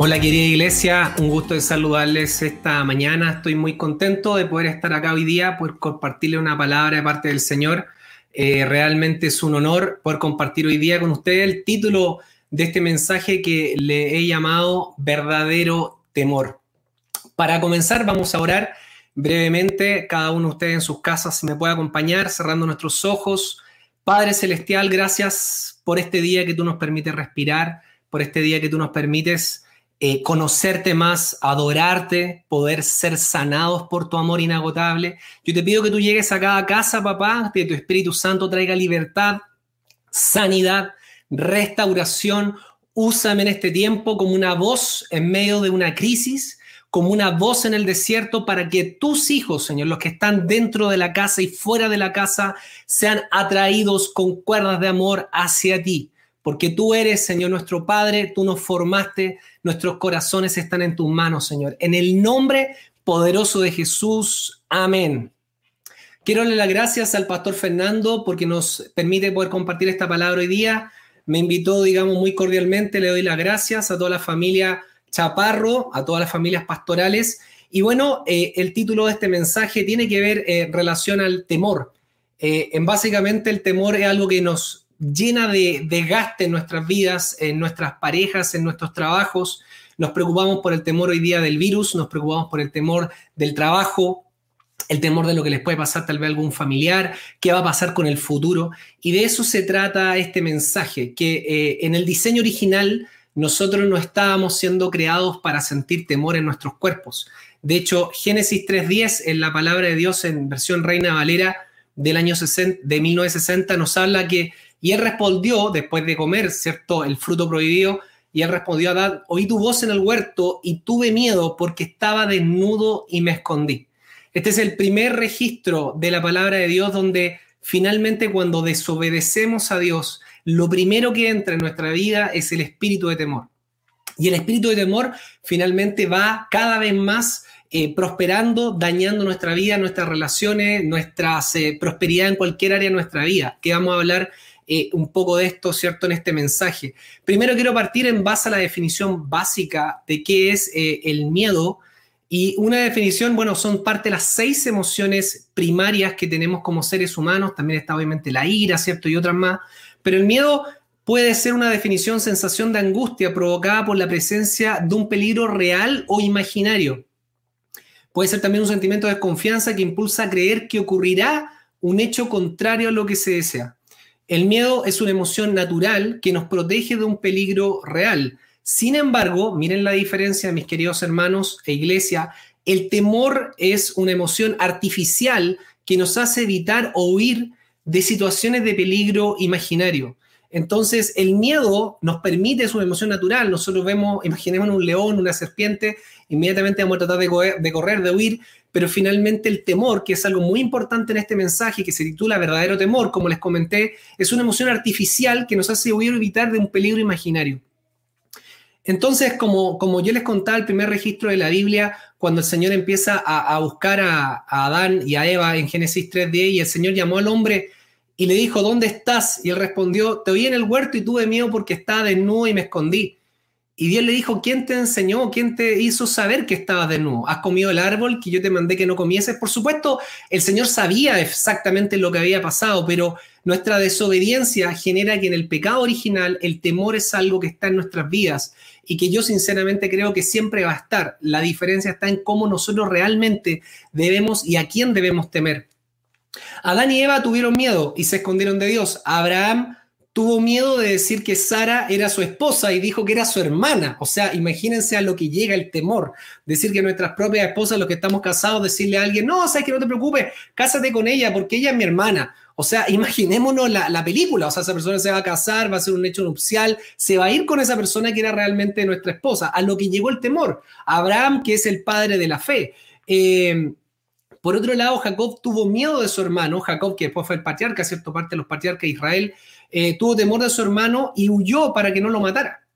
Hola querida iglesia, un gusto de saludarles esta mañana. Estoy muy contento de poder estar acá hoy día, poder compartirle una palabra de parte del Señor. Eh, realmente es un honor poder compartir hoy día con ustedes el título de este mensaje que le he llamado verdadero temor. Para comenzar vamos a orar brevemente, cada uno de ustedes en sus casas, si me puede acompañar, cerrando nuestros ojos. Padre Celestial, gracias por este día que tú nos permites respirar, por este día que tú nos permites eh, conocerte más, adorarte, poder ser sanados por tu amor inagotable. Yo te pido que tú llegues a cada casa, papá, que tu Espíritu Santo traiga libertad, sanidad, restauración. Úsame en este tiempo como una voz en medio de una crisis, como una voz en el desierto para que tus hijos, Señor, los que están dentro de la casa y fuera de la casa, sean atraídos con cuerdas de amor hacia ti porque tú eres, Señor, nuestro Padre, tú nos formaste, nuestros corazones están en tus manos, Señor. En el nombre poderoso de Jesús, amén. Quiero darle las gracias al pastor Fernando porque nos permite poder compartir esta palabra hoy día. Me invitó, digamos, muy cordialmente, le doy las gracias a toda la familia Chaparro, a todas las familias pastorales. Y bueno, eh, el título de este mensaje tiene que ver en eh, relación al temor. Eh, en básicamente el temor es algo que nos llena de desgaste en nuestras vidas, en nuestras parejas, en nuestros trabajos. Nos preocupamos por el temor hoy día del virus, nos preocupamos por el temor del trabajo, el temor de lo que les puede pasar tal vez a algún familiar, qué va a pasar con el futuro. Y de eso se trata este mensaje, que eh, en el diseño original nosotros no estábamos siendo creados para sentir temor en nuestros cuerpos. De hecho, Génesis 3.10 en la palabra de Dios en versión Reina Valera del año 60, de 1960 nos habla que y él respondió, después de comer, ¿cierto?, el fruto prohibido, y él respondió a Adán, oí tu voz en el huerto y tuve miedo porque estaba desnudo y me escondí. Este es el primer registro de la palabra de Dios donde finalmente cuando desobedecemos a Dios, lo primero que entra en nuestra vida es el espíritu de temor. Y el espíritu de temor finalmente va cada vez más eh, prosperando, dañando nuestra vida, nuestras relaciones, nuestra eh, prosperidad en cualquier área de nuestra vida, que vamos a hablar eh, un poco de esto, ¿cierto?, en este mensaje. Primero quiero partir en base a la definición básica de qué es eh, el miedo. Y una definición, bueno, son parte de las seis emociones primarias que tenemos como seres humanos. También está obviamente la ira, ¿cierto? Y otras más. Pero el miedo puede ser una definición, sensación de angustia provocada por la presencia de un peligro real o imaginario. Puede ser también un sentimiento de desconfianza que impulsa a creer que ocurrirá un hecho contrario a lo que se desea. El miedo es una emoción natural que nos protege de un peligro real. Sin embargo, miren la diferencia, mis queridos hermanos e iglesia, el temor es una emoción artificial que nos hace evitar o huir de situaciones de peligro imaginario. Entonces, el miedo nos permite, es una emoción natural. Nosotros vemos, imaginemos un león, una serpiente, inmediatamente vamos a tratar de correr, de, huir, pero finalmente el temor, que es algo muy importante en este mensaje, que se titula verdadero temor, como les comenté, es una emoción artificial que nos hace huir o evitar de un peligro imaginario. Entonces, como, como yo les contaba el primer registro de la Biblia, cuando el Señor empieza a, buscar a, a, Adán y a Eva en Génesis 3.10 y el Señor llamó al hombre y le dijo, ¿dónde estás? Y él respondió, te oí en el huerto y tuve miedo porque estaba desnudo y me escondí. Y Dios le dijo, ¿quién te enseñó? ¿Quién te hizo saber que estabas desnudo? ¿Has comido el árbol que yo te mandé que no comieses? Por supuesto, el Señor sabía exactamente lo que había pasado, pero nuestra desobediencia genera que en el pecado original el temor es algo que está en nuestras vidas y que yo sinceramente creo que siempre va a estar. La diferencia está en cómo nosotros realmente debemos y a quién debemos temer. Adán y Eva tuvieron miedo y se escondieron de Dios. Abraham tuvo miedo de decir que Sara era su esposa y dijo que era su hermana. O sea, imagínense a lo que llega el temor. Decir que nuestras propias esposas, los que estamos casados, decirle a alguien, no, sabes que no te preocupes, cásate con ella porque ella es mi hermana. O sea, imaginémonos la, la, película. O sea, esa persona se va a casar, va a ser un hecho nupcial, se va a ir con esa persona que era realmente nuestra esposa. A lo que llegó el temor. Abraham, que es el padre de la fe. Eh, por otro lado, Jacob tuvo miedo de su hermano, Jacob, que después fue el patriarca, cierto parte de los patriarcas de Israel, eh, tuvo temor de su hermano y huyó para que no lo matara.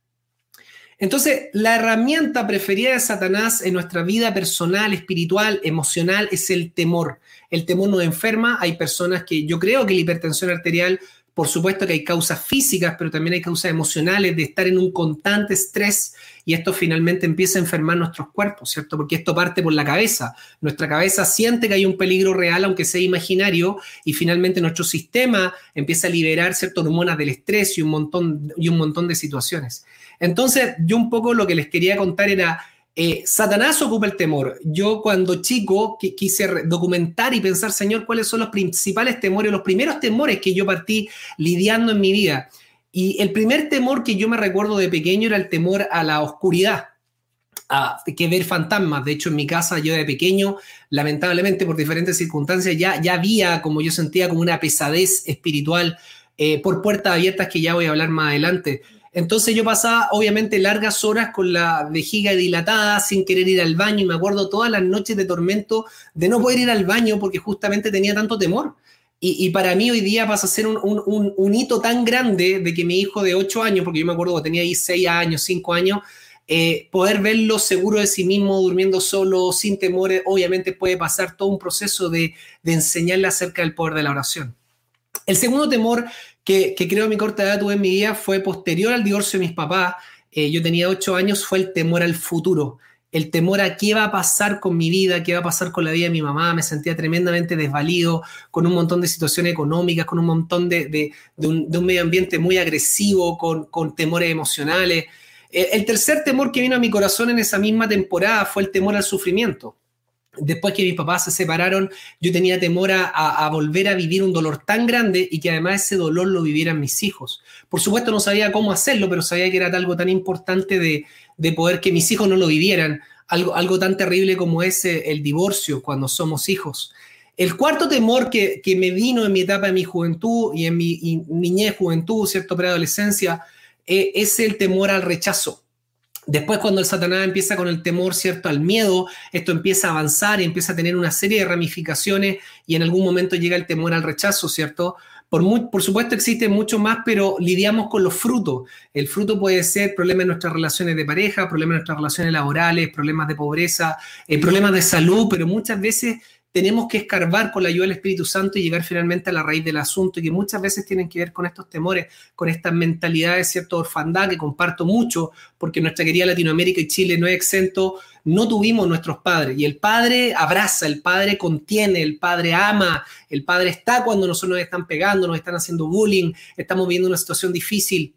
Entonces, la herramienta preferida de Satanás en nuestra vida personal, espiritual, emocional, es el temor. El temor nos enferma. Hay personas que yo creo que la hipertensión arterial por supuesto que hay causas físicas, pero también hay causas emocionales de estar en un constante estrés y esto finalmente empieza a enfermar nuestros cuerpos, ¿cierto? Porque esto parte por la cabeza. Nuestra cabeza siente que hay un peligro real, aunque sea imaginario, y finalmente nuestro sistema empieza a liberar ciertas hormonas del estrés y un montón, y un montón de situaciones. Entonces, yo un poco lo que les quería contar era eh, Satanás ocupa el temor. Yo cuando chico quise documentar y pensar, Señor, cuáles son los principales temores, los primeros temores que yo partí lidiando en mi vida. Y el primer temor que yo me recuerdo de pequeño era el temor a la oscuridad, a que ver fantasmas. De hecho, en mi casa yo de pequeño, lamentablemente por diferentes circunstancias, ya, ya había como yo sentía como una pesadez espiritual eh, por puertas abiertas que ya voy a hablar más adelante. Entonces yo pasaba obviamente largas horas con la vejiga dilatada, sin querer ir al baño, y me acuerdo todas las noches de tormento de no poder ir al baño porque justamente tenía tanto temor. Y, para mí hoy día pasa a ser un, hito tan grande de que mi hijo de 8 años, porque yo me acuerdo que tenía ahí 6 años, 5 años, eh, poder verlo seguro de sí mismo, durmiendo solo, sin temores, obviamente puede pasar todo un proceso de, de enseñarle acerca del poder de la oración. El segundo temor que, creo mi corta edad tuve en mi vida fue posterior al divorcio de mis papás. Eh, yo tenía ocho años, fue el temor al futuro, el temor a qué va a pasar con mi vida, qué va a pasar con la vida de mi mamá. Me sentía tremendamente desvalido, con un montón de situaciones económicas, con un montón de, un, medio ambiente muy agresivo, con, temores emocionales. Eh, el tercer temor que vino a mi corazón en esa misma temporada fue el temor al sufrimiento después que mis papás se separaron, yo tenía temor a, volver a vivir un dolor tan grande y que además ese dolor lo vivieran mis hijos. Por supuesto no sabía cómo hacerlo, pero sabía que era algo tan importante de, poder que mis hijos no lo vivieran, algo, algo tan terrible como ese, el divorcio cuando somos hijos. El cuarto temor que, me vino en mi etapa de mi juventud y en mi niñez, juventud, cierto, preadolescencia, eh, es el temor al rechazo. Después, cuando el Satanás empieza con el temor, ¿cierto? Al miedo, esto empieza a avanzar y empieza a tener una serie de ramificaciones y en algún momento llega el temor al rechazo, ¿cierto? Por, por supuesto existe mucho más, pero lidiamos con los frutos. El fruto puede ser problemas en nuestras relaciones de pareja, problemas en nuestras relaciones laborales, problemas de pobreza, eh, problemas de salud, pero muchas veces tenemos que escarbar con la ayuda del Espíritu Santo y llegar finalmente a la raíz del asunto y que muchas veces tienen que ver con estos temores, con estas mentalidades, cierto, orfandad que comparto mucho, porque nuestra querida Latinoamérica y Chile no es exento, no tuvimos nuestros padres y el padre abraza, el padre contiene, el padre ama, el padre está cuando nosotros nos están pegando, nos están haciendo bullying, estamos viviendo una situación difícil.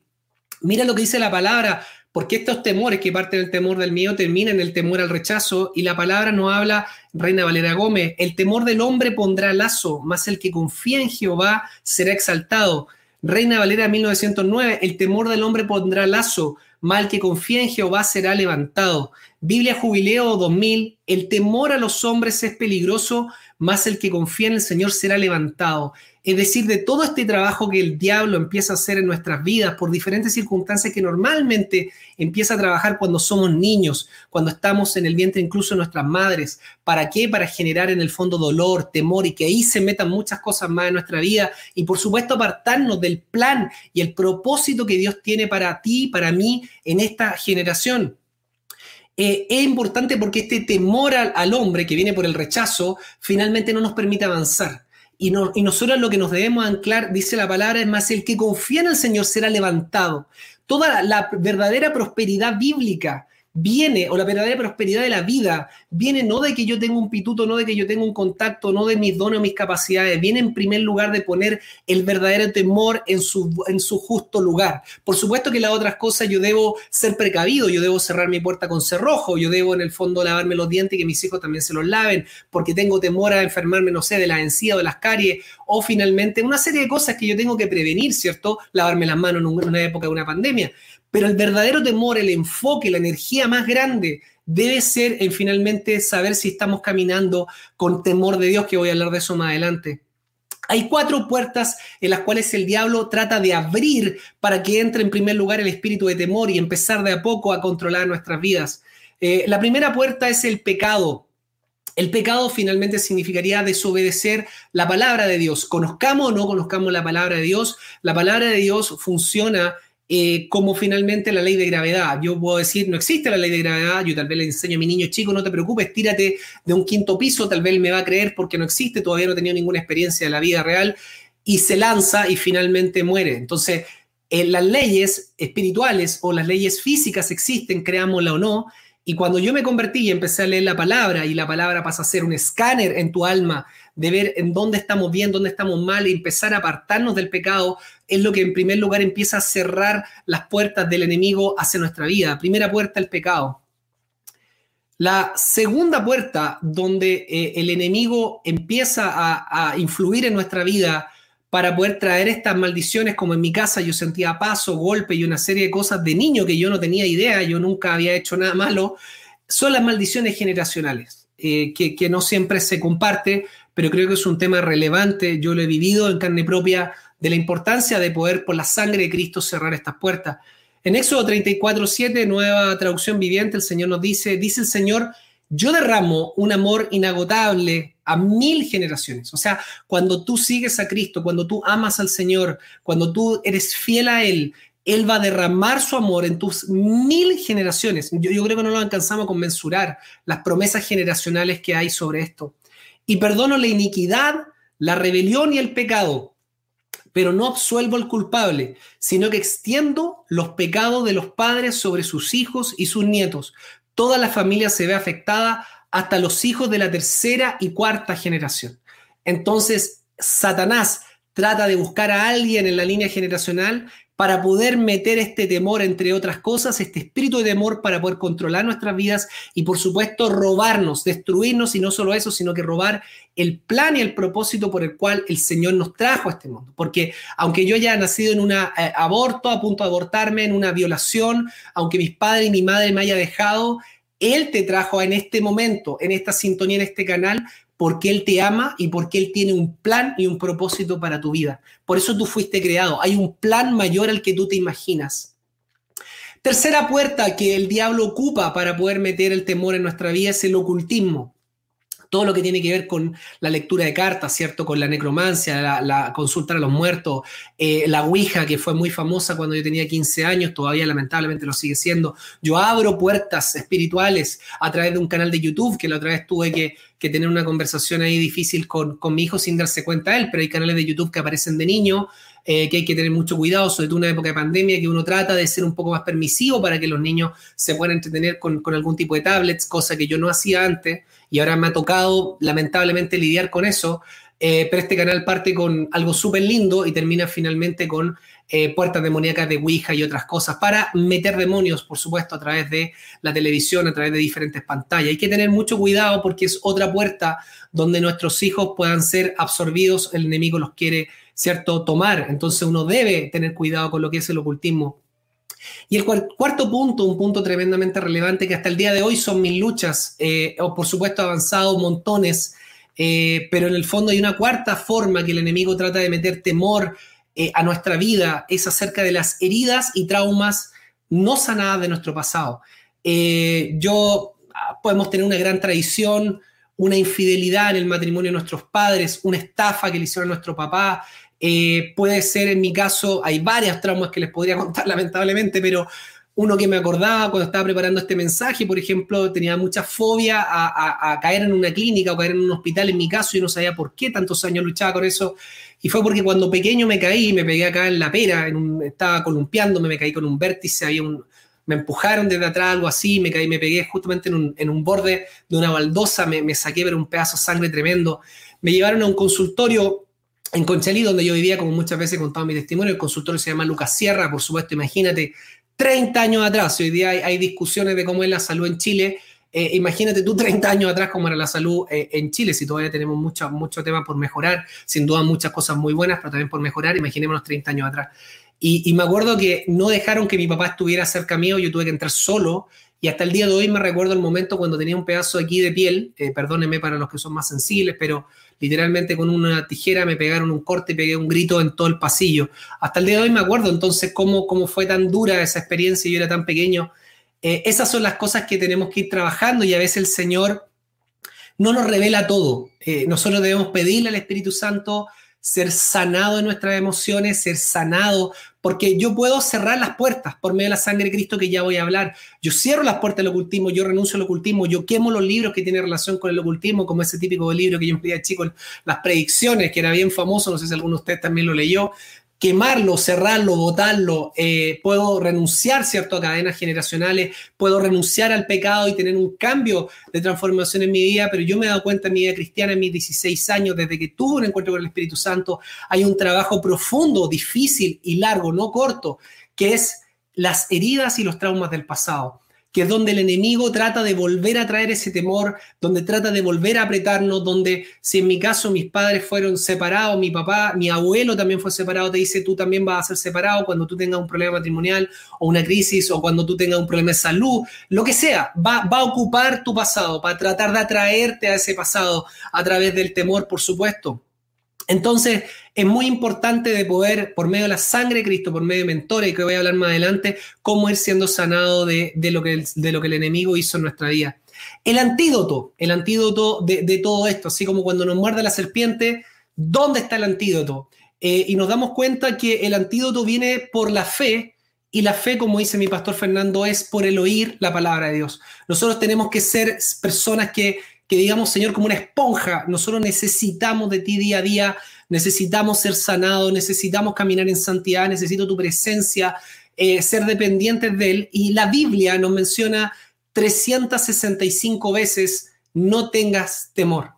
Mira lo que dice la palabra, porque estos temores que parten del temor del miedo terminan en el temor al rechazo y la palabra nos habla, Reina Valera Gómez, el temor del hombre pondrá lazo, más el que confía en Jehová será exaltado. Reina Valera 1909, el temor del hombre pondrá lazo, el que confía en Jehová será levantado. Biblia Jubileo 2000, el temor a los hombres es peligroso, más el que confía en el Señor será levantado. Es decir, de todo este trabajo que el diablo empieza a hacer en nuestras vidas por diferentes circunstancias que normalmente empieza a trabajar cuando somos niños, cuando estamos en el vientre incluso de nuestras madres. ¿Para qué? Para generar en el fondo dolor, temor y que ahí se metan muchas cosas más en nuestra vida y por supuesto apartarnos del plan y el propósito que Dios tiene para ti, para mí en esta generación. Eh, es importante porque este temor al, hombre que viene por el rechazo finalmente no nos permite avanzar. Y, nosotros lo que nos debemos anclar, dice la palabra, es más, el que confía en el Señor será levantado. Toda la verdadera prosperidad bíblica viene, o la verdadera prosperidad de la vida, viene no de que yo tenga un pituto, no de que yo tenga un contacto, no de mis dones o mis capacidades, viene en primer lugar de poner el verdadero temor en su, en su justo lugar. Por supuesto que las otras cosas yo debo ser precavido, yo debo cerrar mi puerta con cerrojo, yo debo en el fondo lavarme los dientes y que mis hijos también se los laven, porque tengo temor a enfermarme, no sé, de la encía o de las caries, o finalmente una serie de cosas que yo tengo que prevenir, ¿cierto? Lavarme las manos en una época de una pandemia. Pero el verdadero temor, el enfoque, la energía más grande debe ser en finalmente saber si estamos caminando con temor de Dios, que voy a hablar de eso más adelante. Hay cuatro puertas en las cuales el diablo trata de abrir para que entre en primer lugar el espíritu de temor y empezar de a poco a controlar nuestras vidas. Eh, la primera puerta es el pecado. el pecado finalmente significaría desobedecer la palabra de Dios. Conozcamos o no conozcamos la palabra de Dios, la palabra de Dios funciona eh, como finalmente la ley de gravedad. Yo puedo decir, no existe la ley de gravedad, yo tal vez le enseño a mi niño chico, no te preocupes, tírate de un quinto piso, tal vez él me va a creer porque no existe, todavía no ha tenido ninguna experiencia de la vida real, y se lanza y finalmente muere. Entonces, eh, las leyes espirituales o las leyes físicas existen, creámosla o no, y cuando yo me convertí y empecé a leer la palabra y la palabra pasa a ser un escáner en tu alma de ver en dónde estamos bien, dónde estamos mal y empezar a apartarnos del pecado, es lo que en primer lugar empieza a cerrar las puertas del enemigo hacia nuestra vida. Primera puerta, el pecado. La segunda puerta donde eh, el enemigo empieza a influir en nuestra vida para poder traer estas maldiciones, como en mi casa yo sentía paso, golpe y una serie de cosas de niño que yo no tenía idea, yo nunca había hecho nada malo, son las maldiciones generacionales, eh, que, no siempre se comparte, pero creo que es un tema relevante, yo lo he vivido en carne propia, de la importancia de poder por la sangre de Cristo cerrar estas puertas. En Éxodo 34, 7, nueva traducción viviente, el Señor nos dice, dice el Señor, yo derramo un amor inagotable a mil generaciones. O sea, cuando tú sigues a Cristo, cuando tú amas al Señor, cuando tú eres fiel a Él, Él va a derramar su amor en tus mil generaciones. Yo, creo que no lo alcanzamos a mensurar las promesas generacionales que hay sobre esto. Y perdono la iniquidad, la rebelión y el pecado, pero no absuelvo al culpable, sino que extiendo los pecados de los padres sobre sus hijos y sus nietos, toda la familia se ve afectada hasta los hijos de la tercera y cuarta generación. Entonces, Satanás trata de buscar a alguien en la línea generacional para poder meter este temor, entre otras cosas, este espíritu de temor para poder controlar nuestras vidas y por supuesto robarnos, destruirnos y no solo eso, sino que robar el plan y el propósito por el cual el Señor nos trajo a este mundo. Porque aunque yo haya nacido en un eh, aborto, a punto de abortarme, en una violación, aunque mis padres y mi madre me haya dejado, Él te trajo en este momento, en esta sintonía, en este canal, porque Él te ama y porque Él tiene un plan y un propósito para tu vida. Por eso tú fuiste creado. Hay un plan mayor al que tú te imaginas. Tercera puerta que el diablo ocupa para poder meter el temor en nuestra vida es el ocultismo todo lo que tiene que ver con la lectura de cartas, ¿cierto? Con la necromancia, la, consulta a los muertos, eh, la Ouija, que fue muy famosa cuando yo tenía 15 años, todavía lamentablemente lo sigue siendo. Yo abro puertas espirituales a través de un canal de YouTube, que la otra vez tuve que, tener una conversación ahí difícil con, con mi hijo sin darse cuenta él, pero hay canales de YouTube que aparecen de niño, eh, que hay que tener mucho cuidado, sobre todo en una época de pandemia, que uno trata de ser un poco más permisivo para que los niños se puedan entretener con, algún tipo de tablets, cosa que yo no hacía antes y ahora me ha tocado lamentablemente lidiar con eso. Eh, pero este canal parte con algo súper lindo y termina finalmente con eh, puertas demoníacas de Ouija y otras cosas para meter demonios, por supuesto, a través de la televisión, a través de diferentes pantallas. Hay que tener mucho cuidado porque es otra puerta donde nuestros hijos puedan ser absorbidos, el enemigo los quiere ¿cierto?, tomar. Entonces uno debe tener cuidado con lo que es el ocultismo. Y el cuarto punto, un punto tremendamente relevante que hasta el día de hoy son mis luchas, eh, o por supuesto avanzado montones, eh, pero en el fondo hay una cuarta forma que el enemigo trata de meter temor eh, a nuestra vida, es acerca de las heridas y traumas no sanadas de nuestro pasado. yo ah, podemos tener una gran tradición, una infidelidad en el matrimonio de nuestros padres, una estafa que le hicieron a nuestro papá, eh, puede ser, en mi caso, hay varias traumas que les podría contar lamentablemente, pero uno que me acordaba cuando estaba preparando este mensaje, por ejemplo, tenía mucha fobia a, caer en una clínica o caer en un hospital, en mi caso, y no sabía por qué tantos años luchaba con eso. Y fue porque cuando pequeño me caí, me pegué acá en la pera, en estaba columpiándome, me caí con un vértice, había un, me empujaron desde atrás, algo así, me caí, me pegué justamente en un, un borde de una baldosa, me, saqué ver un pedazo de sangre tremendo. Me llevaron a un consultorio en Conchalí, donde yo vivía, como muchas veces he contado mi testimonio, el consultorio se llama Lucas Sierra, por supuesto, imagínate, 30 años atrás, hoy día hay, discusiones de cómo es la salud en Chile, eh, imagínate tú 30 años atrás cómo era la salud eh, en Chile, si todavía tenemos mucho, mucho tema por mejorar, sin duda muchas cosas muy buenas, pero también por mejorar, imaginémonos 30 años atrás. Y, y me acuerdo que no dejaron que mi papá estuviera cerca mío, yo tuve que entrar solo y hasta el día de hoy me recuerdo el momento cuando tenía un pedazo aquí de piel, eh, perdónenme para los que son más sensibles, pero literalmente con una tijera me pegaron un corte y pegué un grito en todo el pasillo. Hasta el día de hoy me acuerdo entonces cómo, cómo fue tan dura esa experiencia y yo era tan pequeño. Eh, esas son las cosas que tenemos que ir trabajando y a veces el Señor no nos revela todo. Eh, nosotros debemos pedirle al Espíritu Santo ser sanado en nuestras emociones, ser sanado, porque yo puedo cerrar las puertas por medio de la sangre de Cristo que ya voy a hablar. Yo cierro las puertas del ocultismo, yo renuncio al ocultismo, yo quemo los libros que tienen relación con el ocultismo, como ese típico libro que yo empleé chico, las predicciones, que era bien famoso, no sé si alguno de ustedes también lo leyó, quemarlo, cerrarlo, botarlo, eh, puedo renunciar ¿cierto? a cadenas generacionales, puedo renunciar al pecado y tener un cambio de transformación en mi vida, pero yo me he dado cuenta en mi vida cristiana, en mis 16 años, desde que tuve un encuentro con el Espíritu Santo, hay un trabajo profundo, difícil y largo, no corto, que es las heridas y los traumas del pasado que es donde el enemigo trata de volver a traer ese temor, donde trata de volver a apretarnos, donde si en mi caso mis padres fueron separados, mi papá, mi abuelo también fue separado, te dice tú también vas a ser separado cuando tú tengas un problema matrimonial o una crisis o cuando tú tengas un problema de salud, lo que sea, va, va a ocupar tu pasado para tratar de atraerte a ese pasado a través del temor, por supuesto. Entonces, es muy importante de poder, por medio de la sangre de Cristo, por medio de mentores, que voy a hablar más adelante, cómo ir siendo sanado de, lo, que el, de lo que el enemigo hizo en nuestra vida. El antídoto, el antídoto de, todo esto, así como cuando nos muerde la serpiente, ¿dónde está el antídoto? Eh, y nos damos cuenta que el antídoto viene por la fe, y la fe, como dice mi pastor Fernando, es por el oír la palabra de Dios. Nosotros tenemos que ser personas que que digamos, Señor, como una esponja. Nosotros necesitamos de ti día a día, necesitamos ser sanados, necesitamos caminar en santidad, necesito tu presencia, eh, ser dependientes de Él. Y la Biblia nos menciona 365 veces, no tengas temor.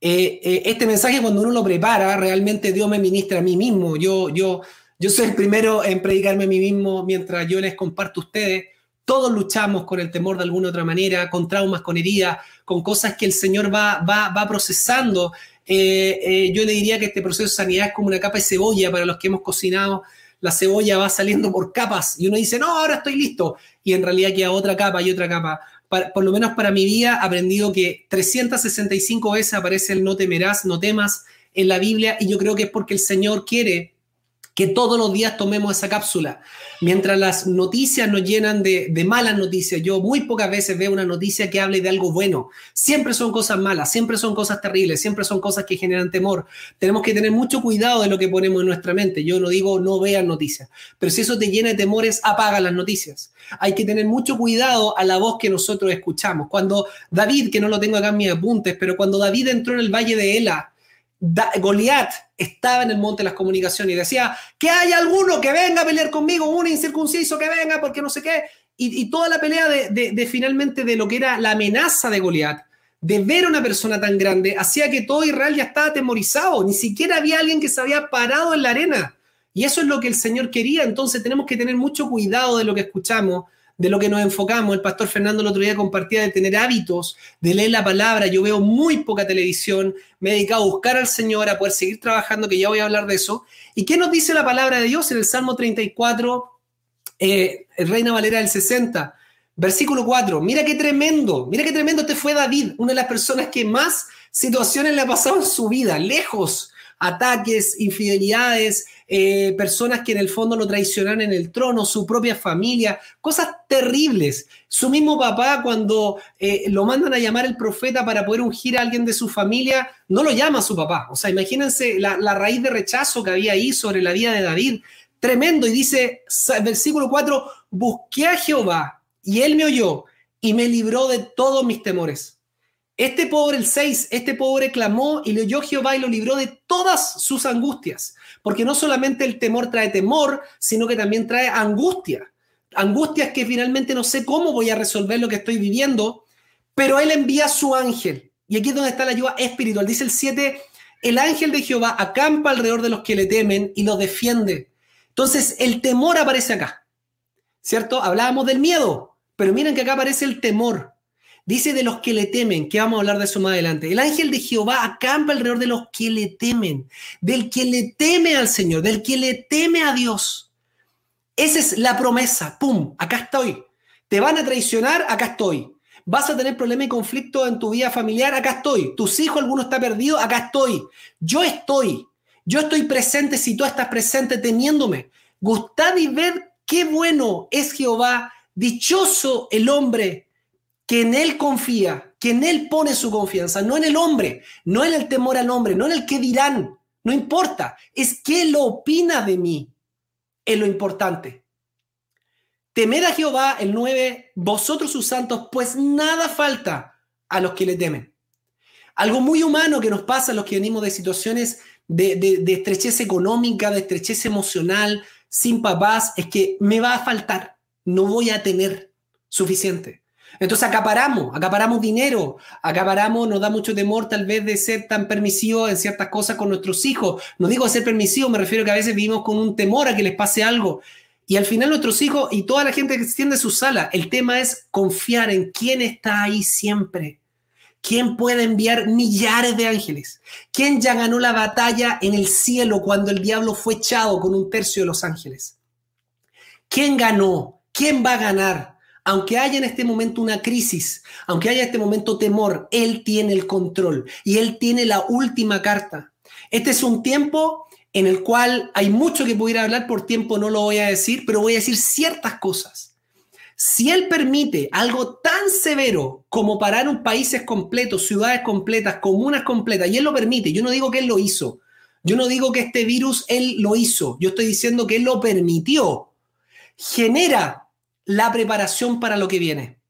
Eh, eh, este mensaje cuando uno lo prepara, realmente Dios me ministra a mí mismo. Yo, yo, yo soy el primero en predicarme a mí mismo mientras yo les comparto a ustedes. Todos luchamos con el temor de alguna otra manera, con traumas, con heridas, con cosas que el Señor va, va, va procesando. Eh, eh, yo le diría que este proceso de sanidad es como una capa de cebolla para los que hemos cocinado. La cebolla va saliendo por capas y uno dice, no, ahora estoy listo. Y en realidad queda otra capa y otra capa. por lo menos para mi vida, he aprendido que 365 veces aparece el no temerás, no temas en la Biblia y yo creo que es porque el Señor quiere que todos los días tomemos esa cápsula. Mientras las noticias nos llenan de, malas noticias, yo muy pocas veces veo una noticia que hable de algo bueno. Siempre son cosas malas, siempre son cosas terribles, siempre son cosas que generan temor. Tenemos que tener mucho cuidado de lo que ponemos en nuestra mente. Yo no digo no vean noticias, pero si eso te llena de temores, apaga las noticias. Hay que tener mucho cuidado a la voz que nosotros escuchamos. Cuando David, que no lo tengo acá en mis apuntes, pero cuando David entró en el valle de Ela, Goliat estaba en el monte de las comunicaciones y decía, que hay alguno que venga a pelear conmigo, un incircunciso que venga, porque no sé qué. Y, toda la pelea de, finalmente de lo que era la amenaza de Goliat, de ver a una persona tan grande, hacía que todo Israel ya estaba atemorizado. Ni siquiera había alguien que se había parado en la arena. Y eso es lo que el Señor quería. Entonces tenemos que tener mucho cuidado de lo que escuchamos de lo que nos enfocamos. El pastor Fernando el otro día compartía de tener hábitos, de leer la palabra. Yo veo muy poca televisión, me he dedicado a buscar al Señor, a poder seguir trabajando, que ya voy a hablar de eso. ¿Y qué nos dice la palabra de Dios en el Salmo 34, eh, Reina Valera del 60? Versículo 4, mira qué tremendo, mira qué tremendo, este fue David, una de las personas que más situaciones le ha pasado en su vida, lejos ataques, infidelidades, eh, personas que en el fondo lo traicionan en el trono, su propia familia, cosas terribles. Su mismo papá, cuando eh, lo mandan a llamar el profeta para poder ungir a alguien de su familia, no lo llama a su papá. O sea, imagínense la, la raíz de rechazo que había ahí sobre la vida de David. Tremendo. Y dice, versículo 4, busqué a Jehová y él me oyó y me libró de todos mis temores. Este pobre, el 6, este pobre clamó y le oyó Jehová y lo libró de todas sus angustias. Porque no solamente el temor trae temor, sino que también trae angustia. Angustias que finalmente no sé cómo voy a resolver lo que estoy viviendo, pero él envía su ángel. Y aquí es donde está la ayuda espiritual. Dice el 7, el ángel de Jehová acampa alrededor de los que le temen y los defiende. Entonces, el temor aparece acá. ¿Cierto? Hablábamos del miedo, pero miren que acá aparece el temor. Dice de los que le temen, que vamos a hablar de eso más adelante. El ángel de Jehová acampa alrededor de los que le temen, del que le teme al Señor, del que le teme a Dios. Esa es la promesa. ¡Pum! Acá estoy. Te van a traicionar, acá estoy. Vas a tener problemas y conflictos en tu vida familiar, acá estoy. Tus hijos, alguno está perdido, acá estoy. Yo estoy. Yo estoy presente si tú estás presente teniéndome. Gustad y ved qué bueno es Jehová. Dichoso el hombre que en Él confía, que en Él pone su confianza, no en el hombre, no en el temor al hombre, no en el que dirán, no importa, es qué lo opina de mí, es lo importante. Temed a Jehová, el 9, vosotros sus santos, pues nada falta a los que le temen. Algo muy humano que nos pasa a los que venimos de situaciones de, de estrechez económica, de estrechez emocional, sin papás, es que me va a faltar, no voy a tener suficiente. Entonces acaparamos, acaparamos dinero, acaparamos, nos da mucho temor tal vez de ser tan permisivos en ciertas cosas con nuestros hijos. No digo ser permisivos, me refiero que a veces vivimos con un temor a que les pase algo. Y al final nuestros hijos y toda la gente que extiende su sala, el tema es confiar en quién está ahí siempre. ¿Quién puede enviar millares de ángeles? ¿Quién ya ganó la batalla en el cielo cuando el diablo fue echado con un tercio de los ángeles? ¿Quién ganó? ¿Quién va a ganar? Aunque haya en este momento una crisis, aunque haya en este momento temor, Él tiene el control y Él tiene la última carta. Este es un tiempo en el cual hay mucho que pudiera hablar, por tiempo no lo voy a decir, pero voy a decir ciertas cosas. Si Él permite algo tan severo como parar un países completos, ciudades completas, comunas completas, y Él lo permite, yo no digo que Él lo hizo, yo no digo que este virus Él lo hizo, yo estoy diciendo que Él lo permitió, genera la preparación para lo que viene.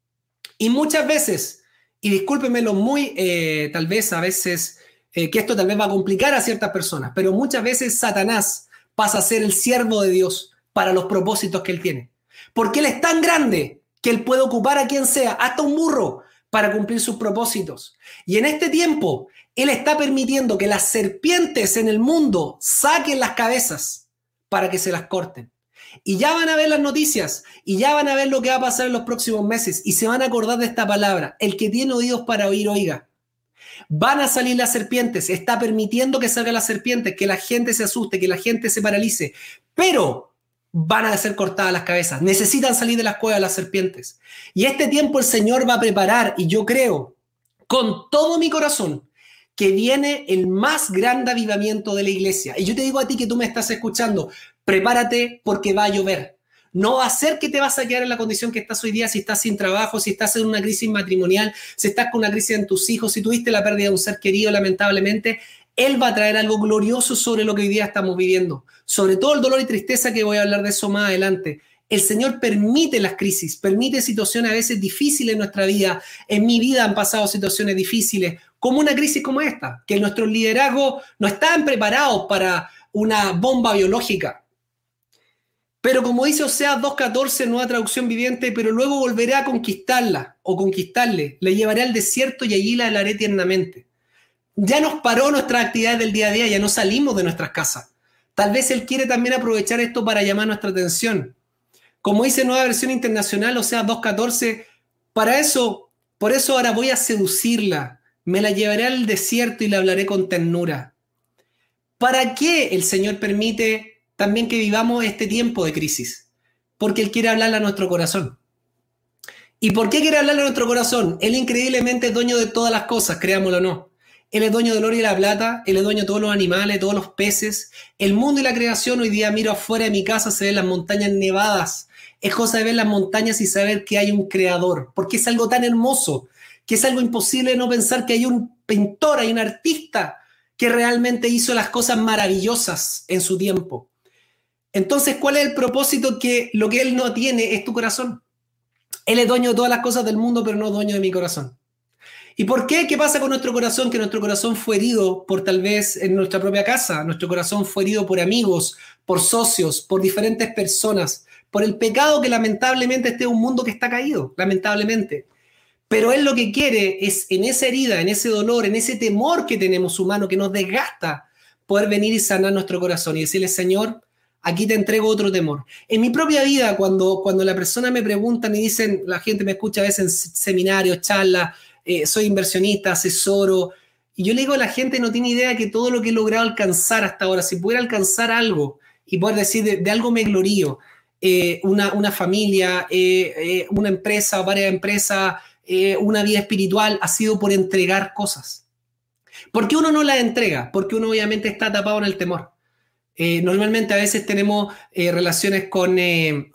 Y muchas veces, y discúlpenmelo muy, eh, tal vez a veces, eh, que esto tal vez va a complicar a ciertas personas, pero muchas veces Satanás pasa a ser el siervo de Dios para los propósitos que él tiene. Porque él es tan grande que él puede ocupar a quien sea, hasta un burro, para cumplir sus propósitos. Y en este tiempo, él está permitiendo que las serpientes en el mundo saquen las cabezas para que se las corten. Y ya van a ver las noticias y ya van a ver lo que va a pasar en los próximos meses y se van a acordar de esta palabra. El que tiene oídos para oír, oiga. Van a salir las serpientes, está permitiendo que salgan las serpientes, que la gente se asuste, que la gente se paralice, pero van a ser cortadas las cabezas. Necesitan salir de las cuevas las serpientes. Y este tiempo el Señor va a preparar, y yo creo con todo mi corazón, que viene el más grande avivamiento de la iglesia. Y yo te digo a ti que tú me estás escuchando, prepárate porque va a llover. No va a ser que te vas a quedar en la condición que estás hoy día si estás sin trabajo, si estás en una crisis matrimonial, si estás con una crisis en tus hijos, si tuviste la pérdida de un ser querido, lamentablemente. Él va a traer algo glorioso sobre lo que hoy día estamos viviendo, sobre todo el dolor y tristeza que voy a hablar de eso más adelante. El Señor permite las crisis, permite situaciones a veces difíciles en nuestra vida. En mi vida han pasado situaciones difíciles, como una crisis como esta, que nuestros liderazgos no estaban preparados para una bomba biológica. Pero como dice Oseas 2.14, nueva traducción viviente, pero luego volveré a conquistarla o conquistarle, le llevaré al desierto y allí la helaré tiernamente. Ya nos paró nuestra actividad del día a día, ya no salimos de nuestras casas. Tal vez Él quiere también aprovechar esto para llamar nuestra atención. Como dice Nueva Versión Internacional, Oseas 2.14, para eso, por eso ahora voy a seducirla, me la llevaré al desierto y la hablaré con ternura. ¿Para qué el Señor permite también que vivamos este tiempo de crisis? Porque Él quiere hablarle a nuestro corazón. ¿Y por qué quiere hablarle a nuestro corazón? Él increíblemente es dueño de todas las cosas, creámoslo o no. Él es dueño del oro y la plata, Él es dueño de todos los animales, todos los peces. El mundo y la creación, hoy día miro afuera de mi casa, se ven las montañas nevadas. Es cosa de ver las montañas y saber que hay un creador, porque es algo tan hermoso que es algo imposible no pensar que hay un pintor, hay un artista que realmente hizo las cosas maravillosas en su tiempo. Entonces, ¿cuál es el propósito? Que lo que él no tiene es tu corazón. Él es dueño de todas las cosas del mundo, pero no dueño de mi corazón. ¿Y por qué? ¿Qué pasa con nuestro corazón? Que nuestro corazón fue herido por tal vez en nuestra propia casa, nuestro corazón fue herido por amigos, por socios, por diferentes personas, por el pecado que lamentablemente este es un mundo que está caído, lamentablemente. Pero Él lo que quiere es en esa herida, en ese dolor, en ese temor que tenemos humano, que nos desgasta, poder venir y sanar nuestro corazón y decirle, Señor, aquí te entrego otro temor. En mi propia vida, cuando, cuando la persona me pregunta, me dicen, la gente me escucha a veces en seminarios, charlas, eh, soy inversionista, asesoro, y yo le digo a la gente, no tiene idea que todo lo que he logrado alcanzar hasta ahora, si pudiera alcanzar algo y poder decir, de, algo me glorío, eh, una, una, familia, eh, una empresa, varias empresas, una vida espiritual ha sido por entregar cosas. ¿Por qué uno no las entrega? Porque uno obviamente está tapado en el temor. Eh, normalmente a veces tenemos eh, relaciones con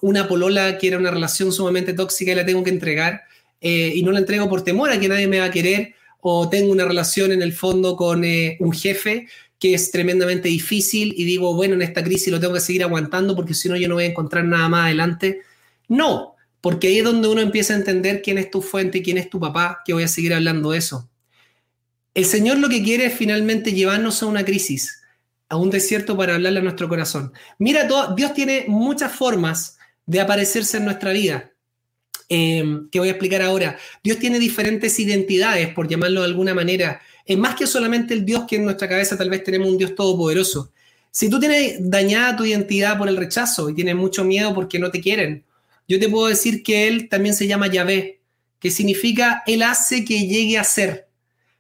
una polola que era una relación sumamente tóxica y la tengo que entregar. eh, y no la entrego por temor a que nadie me va a querer o tengo una relación en el fondo con eh, un jefe que es tremendamente difícil y digo, bueno, en esta crisis lo tengo que seguir aguantando porque si no yo no voy a encontrar nada más adelante. No, porque ahí es donde uno empieza a entender quién es tu fuente, quién es tu papá, que voy a seguir hablando de eso. El Señor lo que quiere es finalmente llevarnos a una crisis, a un desierto para hablarle a nuestro corazón. Mira, Dios tiene muchas formas de aparecerse en nuestra vida. Em, que voy a explicar ahora. Dios tiene diferentes identidades, por llamarlo de alguna manera. Es más que solamente el Dios que en nuestra cabeza tal vez tenemos un Dios todopoderoso. Si tú tienes dañada tu identidad por el rechazo y tienes mucho miedo porque no te quieren, yo te puedo decir que Él también se llama Yahvé, que significa Él hace que llegue a ser.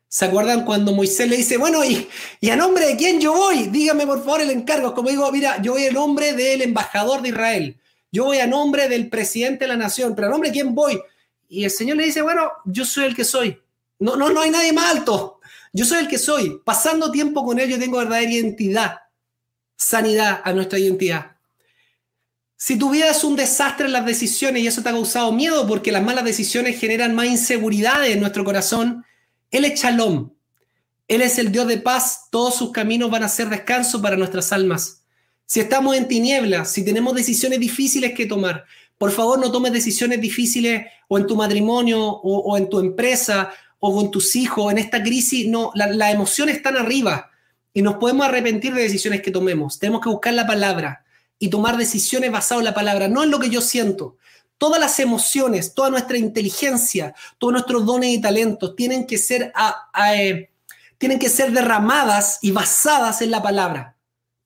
¿Se acuerdan cuando Moisés le dice, bueno, ¿y, ¿y, a nombre de quién yo voy? Dígame por favor el encargo. Como digo, mira, yo voy en nombre del embajador de Israel. Yo voy a nombre del presidente de la nación, pero a nombre de quién voy. Y el Señor le dice, bueno, yo soy el que soy. No, no, no hay nadie más alto. Yo soy el que soy. Pasando tiempo con él, yo tengo verdadera identidad, sanidad a nuestra identidad. Si tu vida es un desastre en las decisiones y eso te ha causado miedo porque las malas decisiones generan más inseguridad en nuestro corazón, Él es Shalom. Él es el Dios de paz. Todos sus caminos van a ser descanso para nuestras almas. Si estamos en tinieblas, si tenemos decisiones difíciles que tomar, por favor no tomes decisiones difíciles o en tu matrimonio o, en tu empresa o con tus hijos. En esta crisis, no, las la emociones están arriba y nos podemos arrepentir de decisiones que tomemos. Tenemos que buscar la palabra y tomar decisiones basadas en la palabra, no en lo que yo siento. Todas las emociones, toda nuestra inteligencia, todos nuestros dones y talentos tienen que ser, eh, tienen que ser derramadas y basadas en la palabra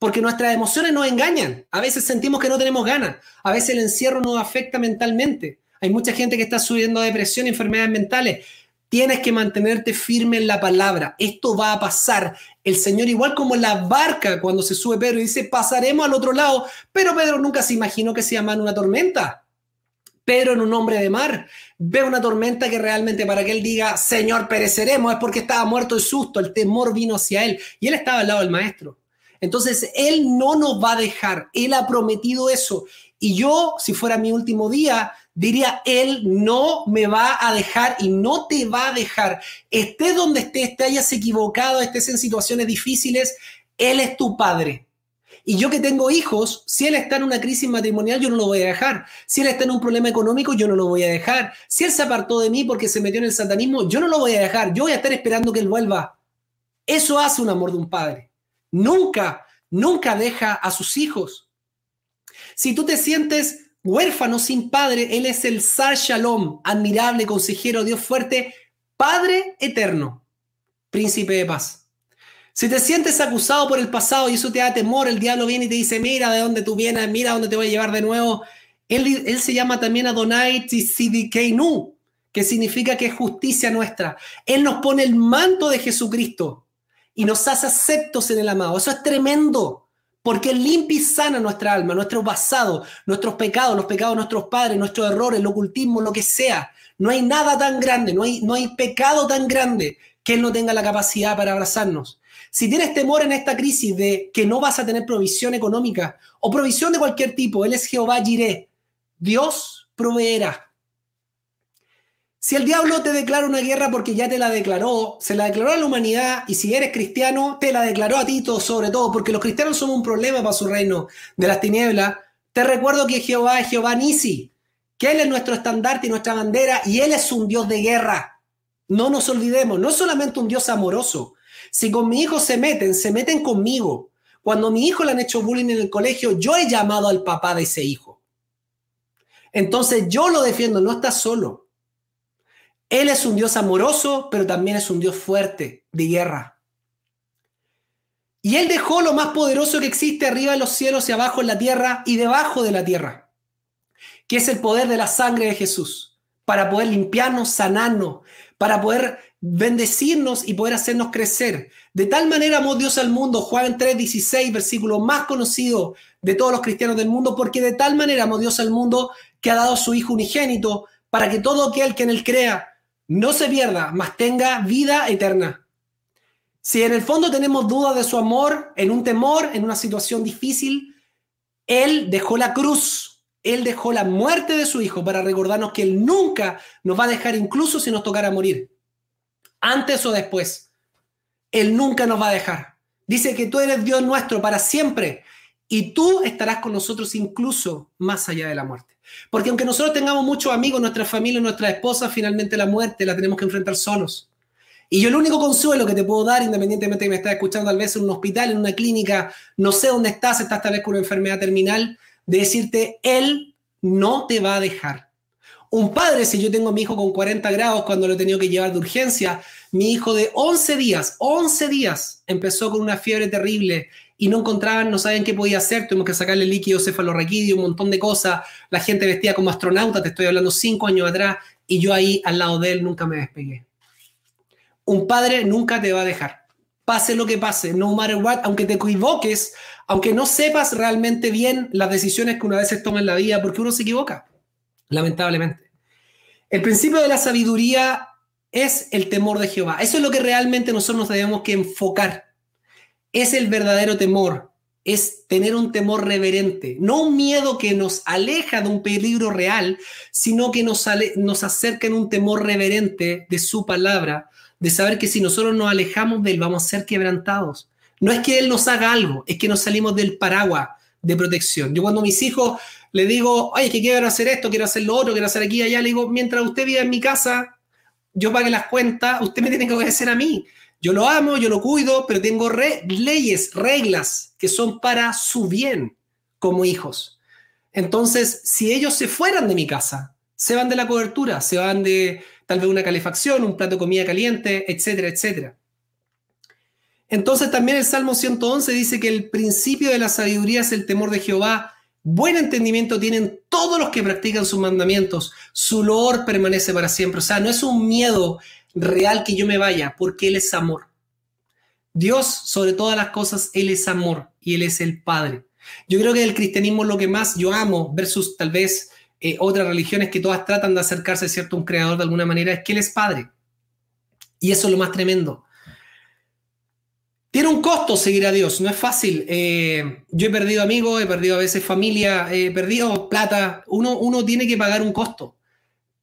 porque nuestras emociones nos engañan. A veces sentimos que no tenemos ganas, a veces el encierro nos afecta mentalmente. Hay mucha gente que está subiendo depresión, enfermedades mentales. Tienes que mantenerte firme en la palabra. Esto va a pasar. El Señor, igual como la barca, cuando se sube Pedro y dice, pasaremos al otro lado, pero Pedro nunca se imaginó que se llamara una tormenta. Pedro en un hombre de mar ve una tormenta que realmente para que él diga, Señor, pereceremos, es porque estaba muerto de susto, el temor vino hacia él y él estaba al lado del maestro. Entonces, Él no nos va a dejar, Él ha prometido eso. Y yo, si fuera mi último día, diría, Él no me va a dejar y no te va a dejar. Estés donde estés, te hayas equivocado, estés en situaciones difíciles, Él es tu Padre. Y yo que tengo hijos, si él está en una crisis matrimonial, yo no lo voy a dejar. Si él está en un problema económico, yo no lo voy a dejar. Si él se apartó de mí porque se metió en el satanismo, yo no lo voy a dejar. Yo voy a estar esperando que él vuelva. Eso hace un amor de un padre. Nunca, nunca deja a sus hijos. Si tú te sientes huérfano sin padre, Él es el Sar Shalom, admirable consejero, Dios fuerte, Padre eterno, príncipe de paz. Si te sientes acusado por el pasado y eso te da temor, el diablo viene y te dice, mira de dónde tú vienes, mira dónde te voy a llevar de nuevo. Él, se llama también Adonai Tzidikeinu, que significa que es justicia nuestra. Él nos pone el manto de Jesucristo y nos hace aceptos en el amado. Eso es tremendo, porque limpia y sana nuestra alma, nuestro pasado, nuestros pecados, los pecados de nuestros padres, nuestros errores, el ocultismo, lo que sea. No hay nada tan grande, no hay, no hay pecado tan grande que Él no tenga la capacidad para abrazarnos. Si tienes temor en esta crisis de que no vas a tener provisión económica o provisión de cualquier tipo, Él es Jehová Jireh. Dios proveerá. Si el diablo te declara una guerra porque ya te la declaró, se la declaró a la humanidad y si eres cristiano, te la declaró a ti todo, sobre todo, porque los cristianos son un problema para su reino de las tinieblas, te recuerdo que Jehová es Jehová Nisi, que Él es nuestro estandarte y nuestra bandera y Él es un Dios de guerra. No nos olvidemos, no es solamente un Dios amoroso. Si con mi hijo se meten, se meten conmigo. Cuando a mi hijo le han hecho bullying en el colegio, yo he llamado al papá de ese hijo. Entonces yo lo defiendo, no está solo. Él es un Dios amoroso, pero también es un Dios fuerte, de guerra. Y Él dejó lo más poderoso que existe arriba en los cielos y abajo en la tierra y debajo de la tierra, que es el poder de la sangre de Jesús, para poder limpiarnos, sanarnos, para poder bendecirnos y poder hacernos crecer. De tal manera amó Dios al mundo, Juan 3:16, versículo más conocido de todos los cristianos del mundo, porque de tal manera amó Dios al mundo que ha dado su Hijo unigénito, para que todo aquel que en él crea no se pierda, mas tenga vida eterna. Si en el fondo tenemos dudas de su amor, en un temor, en una situación difícil, Él dejó la cruz Él dejó la muerte de su Hijo para recordarnos que Él nunca nos va a dejar incluso si nos tocara morir. Antes o después. Él nunca nos va a dejar. Dice que tú eres Dios nuestro para siempre y tú estarás con nosotros incluso más allá de la muerte. Porque aunque nosotros tengamos muchos amigos, nuestra familia, nuestra esposa, finalmente la muerte la tenemos que enfrentar solos. Y yo el único consuelo que te puedo dar, independientemente de que me estés escuchando tal vez en un hospital, en una clínica, no sé dónde estás, estás tal vez con una enfermedad terminal, de decirte, Él no te va a dejar. Un padre, si yo tengo a mi hijo con 40 grados cuando lo he tenido que llevar de urgencia, mi hijo de 11 días, 11 días, empezó con una fiebre terrible y no encontraban, no saben qué podía hacer, tuvimos que sacarle líquido cefalorraquídeo, un montón de cosas, la gente vestía como astronauta, te estoy hablando cinco años atrás, y yo ahí al lado de él nunca me despegué. Un padre nunca te va a dejar, pase lo que pase, no matter what, aunque te equivoques, aunque no sepas realmente bien las decisiones que una vez se toma en la vida, porque uno se equivoca, lamentablemente. El principio de la sabiduría es el temor de Jehová. Eso es lo que realmente nosotros nos debemos que enfocar. Es el verdadero temor, es tener un temor reverente, no un miedo que nos aleja de un peligro real, sino que nos, nos acerca en un temor reverente de su palabra, de saber que si nosotros nos alejamos de él vamos a ser quebrantados. No es que él nos haga algo, es que nos salimos del paraguas de protección. Yo cuando mis hijos le digo, ay, que quiero hacer esto, quiero hacer lo otro, quiero hacer aquí y allá, le digo, mientras usted viva en mi casa, yo pague las cuentas, usted me tiene que obedecer a mí. Yo lo amo, yo lo cuido, pero tengo leyes, reglas que son para su bien como hijos. Entonces, si ellos se fueran de mi casa, se van de la cobertura, se van de tal vez una calefacción, un plato de comida caliente, etcétera, etcétera. Entonces también el Salmo 111 dice que el principio de la sabiduría es el temor de Jehová Buen entendimiento tienen todos los que practican sus mandamientos. Su loor permanece para siempre. O sea, no es un miedo real que yo me vaya, porque Él es amor. Dios, sobre todas las cosas, Él es amor y Él es el Padre. Yo creo que el cristianismo lo que más yo amo versus tal vez eh, otras religiones que todas tratan de acercarse, ¿cierto?, un creador de alguna manera, es que Él es Padre. Y eso es lo más tremendo. Tiene un costo seguir a Dios, no es fácil. Eh, yo he perdido amigos, he perdido a veces familia, he perdido plata. Uno, uno tiene que pagar un costo.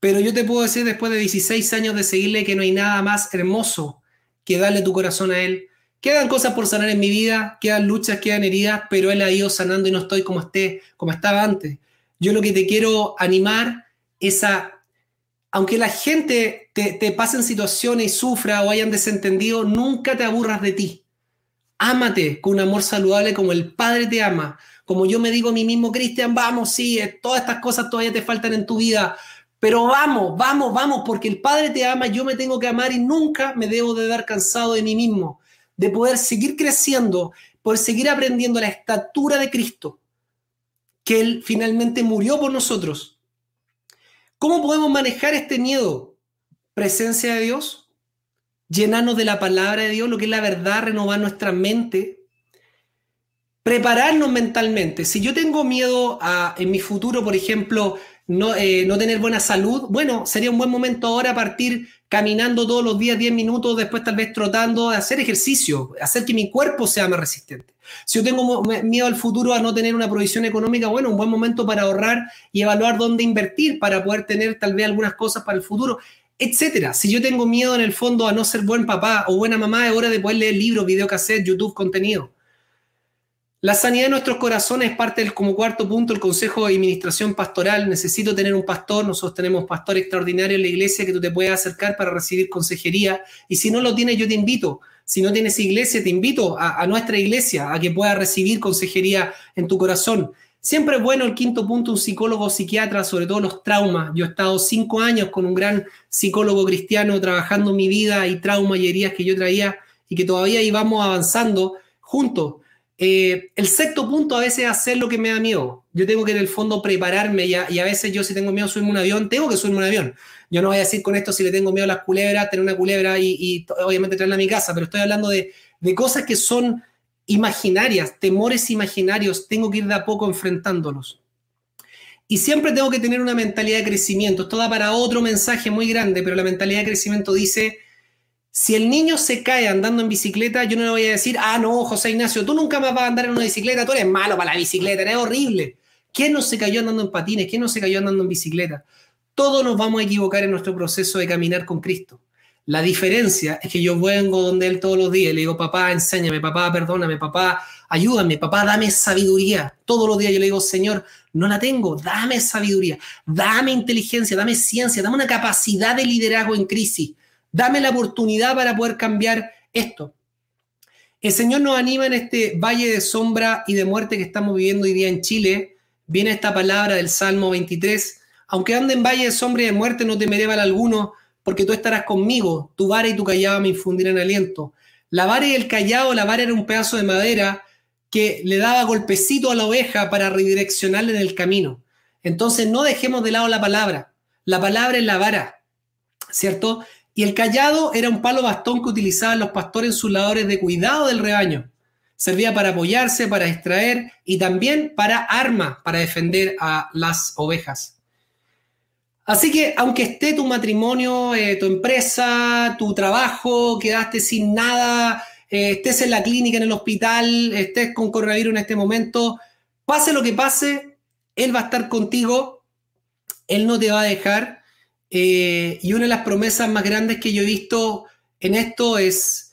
Pero yo te puedo decir después de 16 años de seguirle que no hay nada más hermoso que darle tu corazón a Él. Quedan cosas por sanar en mi vida, quedan luchas, quedan heridas, pero Él ha ido sanando y no estoy como esté, como estaba antes. Yo lo que te quiero animar es a, aunque la gente te, te pase en situaciones y sufra o hayan desentendido, nunca te aburras de ti Ámate con un amor saludable como el Padre te ama. Como yo me digo a mí mismo, Cristian, vamos, sí, eh, todas estas cosas todavía te faltan en tu vida, pero vamos, vamos, vamos, porque el Padre te ama, yo me tengo que amar y nunca me debo de dar cansado de mí mismo, de poder seguir creciendo, poder seguir aprendiendo la estatura de Cristo, que Él finalmente murió por nosotros. ¿Cómo podemos manejar este miedo? Presencia de Dios, llenarnos de la palabra de Dios, lo que es la verdad, renovar nuestra mente, prepararnos mentalmente. Si yo tengo miedo a en mi futuro, por ejemplo, no, eh, no tener buena salud, bueno, sería un buen momento ahora partir caminando todos los días 10 minutos, después tal vez trotando, hacer ejercicio, hacer que mi cuerpo sea más resistente. Si yo tengo miedo al futuro a no tener una provisión económica, bueno, un buen momento para ahorrar y evaluar dónde invertir para poder tener tal vez algunas cosas para el futuro etcétera. Si yo tengo miedo en el fondo a no ser buen papá o buena mamá, es hora de poder leer libros, videocassette, YouTube, contenido. La sanidad de nuestros corazones es parte del, como cuarto punto, el consejo de administración pastoral. Necesito tener un pastor, nosotros tenemos pastor extraordinario en la iglesia que tú te puedes acercar para recibir consejería. Y si no lo tienes, yo te invito. Si no tienes iglesia, te invito a, nuestra iglesia a que puedas recibir consejería en tu corazón. Siempre es bueno el quinto punto, un psicólogo psiquiatra, sobre todo los traumas. Yo he estado cinco años con un gran psicólogo cristiano trabajando mi vida y traumas y heridas que yo traía y que todavía íbamos avanzando juntos. Eh, el sexto punto a veces es hacer lo que me da miedo. Yo tengo que en el fondo prepararme y a, veces yo si tengo miedo subirme un avión, tengo que subirme un avión. Yo no voy a decir con esto si le tengo miedo a las culebras, tener una culebra y, y obviamente traerla a mi casa, pero estoy hablando de, de cosas que son imaginarias, temores imaginarios, tengo que ir de a poco enfrentándolos. Y siempre tengo que tener una mentalidad de crecimiento. Esto da para otro mensaje muy grande, pero la mentalidad de crecimiento dice, si el niño se cae andando en bicicleta, yo no le voy a decir, ah, no, José Ignacio, tú nunca más vas a andar en una bicicleta, tú eres malo para la bicicleta, eres horrible. ¿Quién no se cayó andando en patines? ¿Quién no se cayó andando en bicicleta? Todos nos vamos a equivocar en nuestro proceso de caminar con Cristo. La diferencia es que yo vengo donde Él todos los días y le digo, papá, enséñame, papá, perdóname, papá, ayúdame, papá, dame sabiduría. Todos los días yo le digo, Señor, no la tengo, dame sabiduría, dame inteligencia, dame ciencia, dame una capacidad de liderazgo en crisis, dame la oportunidad para poder cambiar esto. El Señor nos anima en este valle de sombra y de muerte que estamos viviendo hoy día en Chile. Viene esta palabra del Salmo 23. Aunque ande en valle de sombra y de muerte, no temeré mal alguno, porque tú estarás conmigo, tu vara y tu callado me infundirán aliento. La vara y el callado, la vara era un pedazo de madera que le daba golpecito a la oveja para redireccionarle en el camino. Entonces no dejemos de lado la palabra. La palabra es la vara, ¿cierto? Y el callado era un palo bastón que utilizaban los pastores en sus labores de cuidado del rebaño. Servía para apoyarse, para extraer y también para arma, para defender a las ovejas. Así que aunque esté tu matrimonio, eh, tu empresa, tu trabajo, quedaste sin nada, eh, estés en la clínica, en el hospital, estés con coronavirus en este momento, pase lo que pase, Él va a estar contigo, Él no te va a dejar. Eh, y una de las promesas más grandes que yo he visto en esto es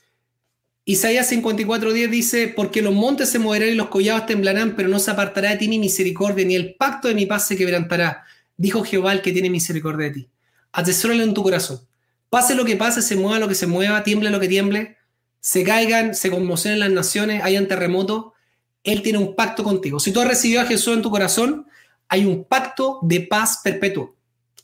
Isaías 54:10 dice, porque los montes se moverán y los collados temblarán, pero no se apartará de ti mi misericordia, ni el pacto de mi paz se quebrantará dijo Jehová que tiene misericordia de ti. Atesóralo en tu corazón. Pase lo que pase, se mueva lo que se mueva, tiemble lo que tiemble, se caigan, se conmocionen las naciones, hayan terremoto, Él tiene un pacto contigo. Si tú has recibido a Jesús en tu corazón, hay un pacto de paz perpetuo.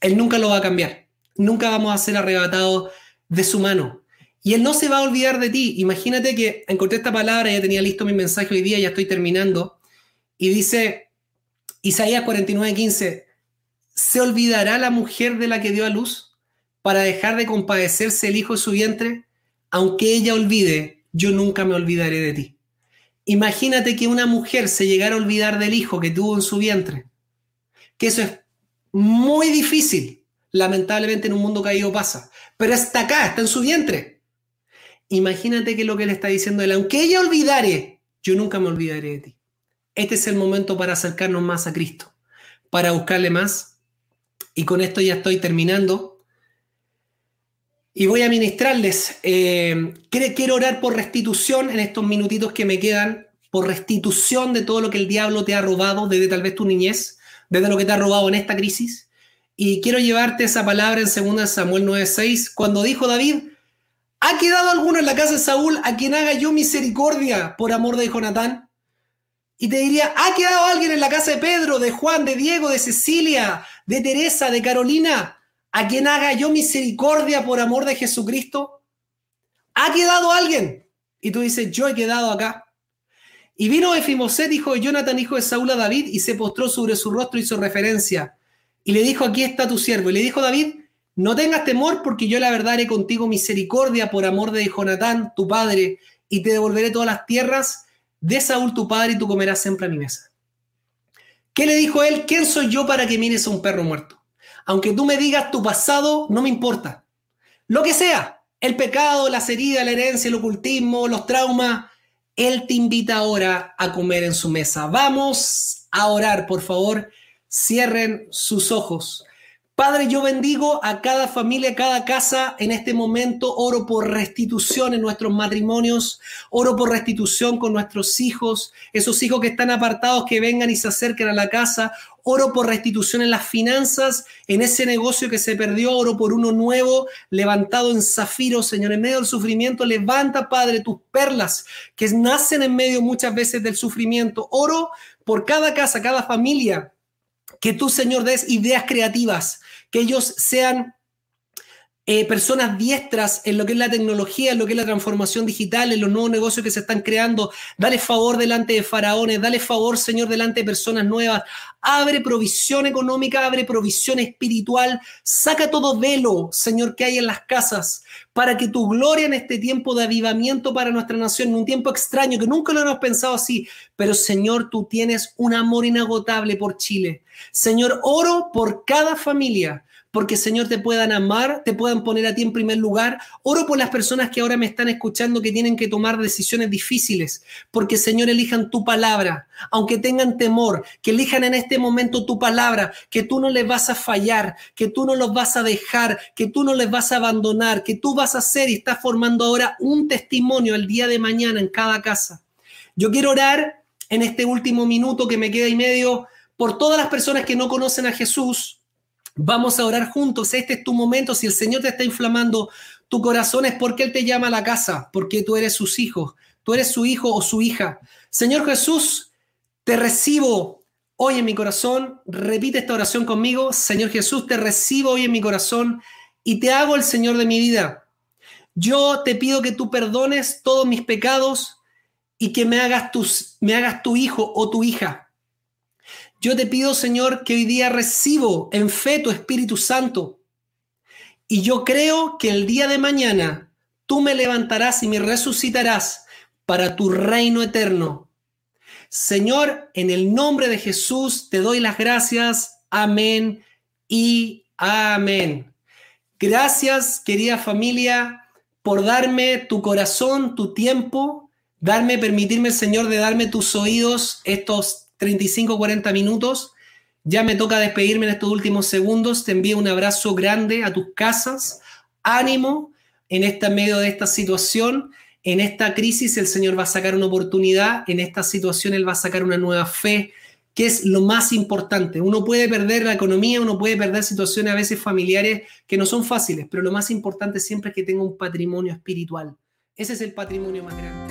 Él nunca lo va a cambiar. Nunca vamos a ser arrebatados de su mano. Y Él no se va a olvidar de ti. Imagínate que encontré esta palabra, ya tenía listo mi mensaje hoy día, ya estoy terminando. Y dice Isaías 49, 15, ¿Se olvidará la mujer de la que dio a luz para dejar de compadecerse el hijo de su vientre? Aunque ella olvide, yo nunca me olvidaré de ti. Imagínate que una mujer se llegara a olvidar del hijo que tuvo en su vientre. Que eso es muy difícil. Lamentablemente en un mundo caído pasa. Pero está acá, está en su vientre. Imagínate que lo que le está diciendo él, aunque ella olvidare, yo nunca me olvidaré de ti. Este es el momento para acercarnos más a Cristo, para buscarle más y con esto ya estoy terminando. Y voy a ministrarles. Eh, quiero orar por restitución en estos minutitos que me quedan, por restitución de todo lo que el diablo te ha robado desde tal vez tu niñez, desde lo que te ha robado en esta crisis. Y quiero llevarte esa palabra en 2 Samuel 9:6, cuando dijo David, ¿ha quedado alguno en la casa de Saúl a quien haga yo misericordia por amor de Jonatán? Y te diría, ¿ha quedado alguien en la casa de Pedro, de Juan, de Diego, de Cecilia, de Teresa, de Carolina, a quien haga yo misericordia por amor de Jesucristo? ¿Ha quedado alguien? Y tú dices, yo he quedado acá. Y vino Efimoset, hijo de Jonathan, hijo de Saúl, a David, y se postró sobre su rostro y hizo referencia. Y le dijo, aquí está tu siervo. Y le dijo David, no tengas temor, porque yo la verdad haré contigo misericordia por amor de Jonatán, tu padre, y te devolveré todas las tierras de Saúl tu padre y tú comerás siempre a mi mesa. ¿Qué le dijo él? ¿Quién soy yo para que mires a un perro muerto? Aunque tú me digas tu pasado, no me importa. Lo que sea, el pecado, las heridas, la herencia, el ocultismo, los traumas, él te invita ahora a comer en su mesa. Vamos a orar, por favor. Cierren sus ojos. Padre, yo bendigo a cada familia, a cada casa en este momento. Oro por restitución en nuestros matrimonios. Oro por restitución con nuestros hijos. Esos hijos que están apartados, que vengan y se acerquen a la casa. Oro por restitución en las finanzas, en ese negocio que se perdió. Oro por uno nuevo, levantado en zafiro, Señor. En medio del sufrimiento, levanta, Padre, tus perlas que nacen en medio muchas veces del sufrimiento. Oro por cada casa, cada familia que tú, Señor, des ideas creativas, que ellos sean eh, personas diestras en lo que es la tecnología, en lo que es la transformación digital, en los nuevos negocios que se están creando. Dale favor delante de faraones, dale favor, Señor, delante de personas nuevas. Abre provisión económica, abre provisión espiritual. Saca todo velo, Señor, que hay en las casas, para que tu gloria en este tiempo de avivamiento para nuestra nación, en un tiempo extraño que nunca lo hemos pensado así, pero Señor, tú tienes un amor inagotable por Chile. Señor, oro por cada familia porque Señor te puedan amar, te puedan poner a ti en primer lugar. Oro por las personas que ahora me están escuchando que tienen que tomar decisiones difíciles, porque Señor elijan tu palabra, aunque tengan temor, que elijan en este momento tu palabra, que tú no les vas a fallar, que tú no los vas a dejar, que tú no les vas a abandonar, que tú vas a hacer y estás formando ahora un testimonio el día de mañana en cada casa. Yo quiero orar en este último minuto que me queda y medio por todas las personas que no conocen a Jesús. Vamos a orar juntos. Este es tu momento. Si el Señor te está inflamando tu corazón es porque Él te llama a la casa, porque tú eres sus hijos, tú eres su hijo o su hija. Señor Jesús, te recibo hoy en mi corazón. Repite esta oración conmigo. Señor Jesús, te recibo hoy en mi corazón y te hago el Señor de mi vida. Yo te pido que tú perdones todos mis pecados y que me hagas, tus, me hagas tu hijo o tu hija. Yo te pido, Señor, que hoy día recibo en fe tu Espíritu Santo. Y yo creo que el día de mañana tú me levantarás y me resucitarás para tu reino eterno. Señor, en el nombre de Jesús te doy las gracias. Amén y amén. Gracias, querida familia, por darme tu corazón, tu tiempo, darme, permitirme, Señor, de darme tus oídos estos 35, 40 minutos. Ya me toca despedirme en estos últimos segundos. Te envío un abrazo grande a tus casas. Ánimo en este medio de esta situación. En esta crisis el Señor va a sacar una oportunidad. En esta situación Él va a sacar una nueva fe, que es lo más importante. Uno puede perder la economía, uno puede perder situaciones a veces familiares que no son fáciles, pero lo más importante siempre es que tenga un patrimonio espiritual. Ese es el patrimonio más grande.